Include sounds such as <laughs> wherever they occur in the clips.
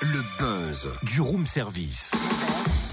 Le buzz du room service.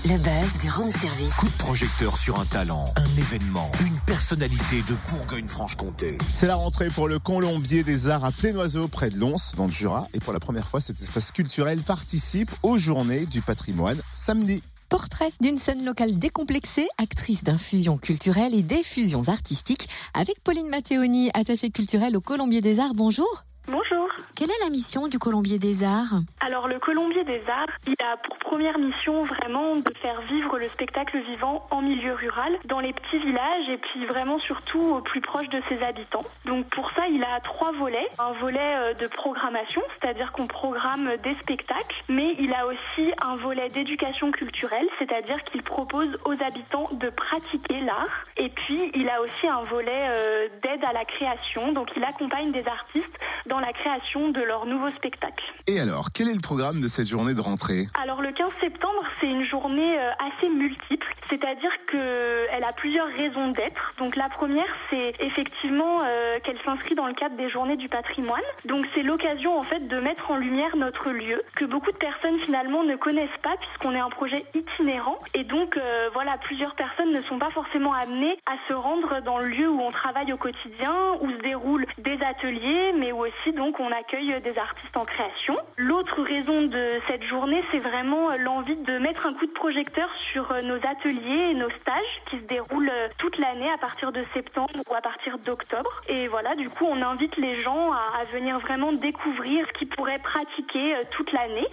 Le buzz du room service. Coup de projecteur sur un talent, un événement, une personnalité de Bourgogne-Franche-Comté. C'est la rentrée pour le Colombier des Arts à Plénoiseau, près de Lons, dans le Jura. Et pour la première fois, cet espace culturel participe aux Journées du patrimoine samedi. Portrait d'une scène locale décomplexée, actrice d'infusion culturelle et d'effusions artistiques, avec Pauline Matteoni, attachée culturelle au Colombier des Arts. Bonjour. Bonjour. Quelle est la mission du Colombier des Arts Alors le Colombier des Arts, il a pour première mission vraiment de faire vivre le spectacle vivant en milieu rural, dans les petits villages et puis vraiment surtout au plus proche de ses habitants. Donc pour ça, il a trois volets. Un volet euh, de programmation, c'est-à-dire qu'on programme des spectacles, mais il a aussi un volet d'éducation culturelle, c'est-à-dire qu'il propose aux habitants de pratiquer l'art. Et puis il a aussi un volet euh, d'aide à la création, donc il accompagne des artistes dans la création de leur nouveau spectacle. Et alors, quel est le programme de cette journée de rentrée? Alors le 15 septembre, c'est une journée euh, assez multiple, c'est-à-dire qu'elle a plusieurs raisons d'être. Donc la première, c'est effectivement euh, qu'elle s'inscrit dans le cadre des journées du patrimoine. Donc c'est l'occasion en fait de mettre en lumière notre lieu, que beaucoup de personnes finalement ne connaissent pas puisqu'on est un projet itinérant. Et donc euh, voilà, plusieurs personnes ne sont pas forcément amenées à se rendre dans le lieu où on travaille au quotidien, où se déroulent des ateliers, mais où donc on accueille des artistes en création. L'autre raison de cette journée, c'est vraiment l'envie de mettre un coup de projecteur sur nos ateliers et nos stages qui se déroulent toute l'année à partir de septembre ou à partir d'octobre. Et voilà, du coup, on invite les gens à, venir vraiment découvrir ce qu'ils pourraient pratiquer euh, toute l'année.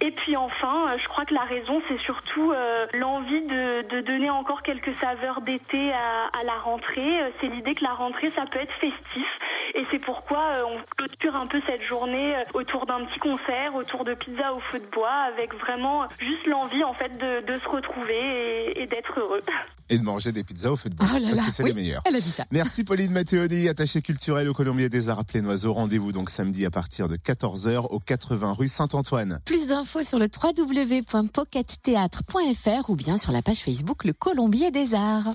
Et puis enfin, euh, je crois que la raison, c'est surtout euh, l'envie de, de, donner encore quelques saveurs d'été à, à, la rentrée. C'est l'idée que la rentrée, ça peut être festif. Et c'est pourquoi on clôture un peu cette journée autour d'un petit concert, autour de pizza au feu de bois, avec vraiment juste l'envie en fait de, de se retrouver et, et d'être heureux. <laughs> Et de manger des pizzas au feu de bois, Oh là parce là, que c'est oui, les meilleurs. Elle a dit ça. Merci Pauline Matteoni, attachée culturelle au Colombier des Arts à Plénoiseau. Rendez-vous donc samedi à partir de 14h au 80 rue Saint-Antoine. Plus d'infos sur le www.pockettheatre.fr ou bien sur la page Facebook Le Colombier des Arts.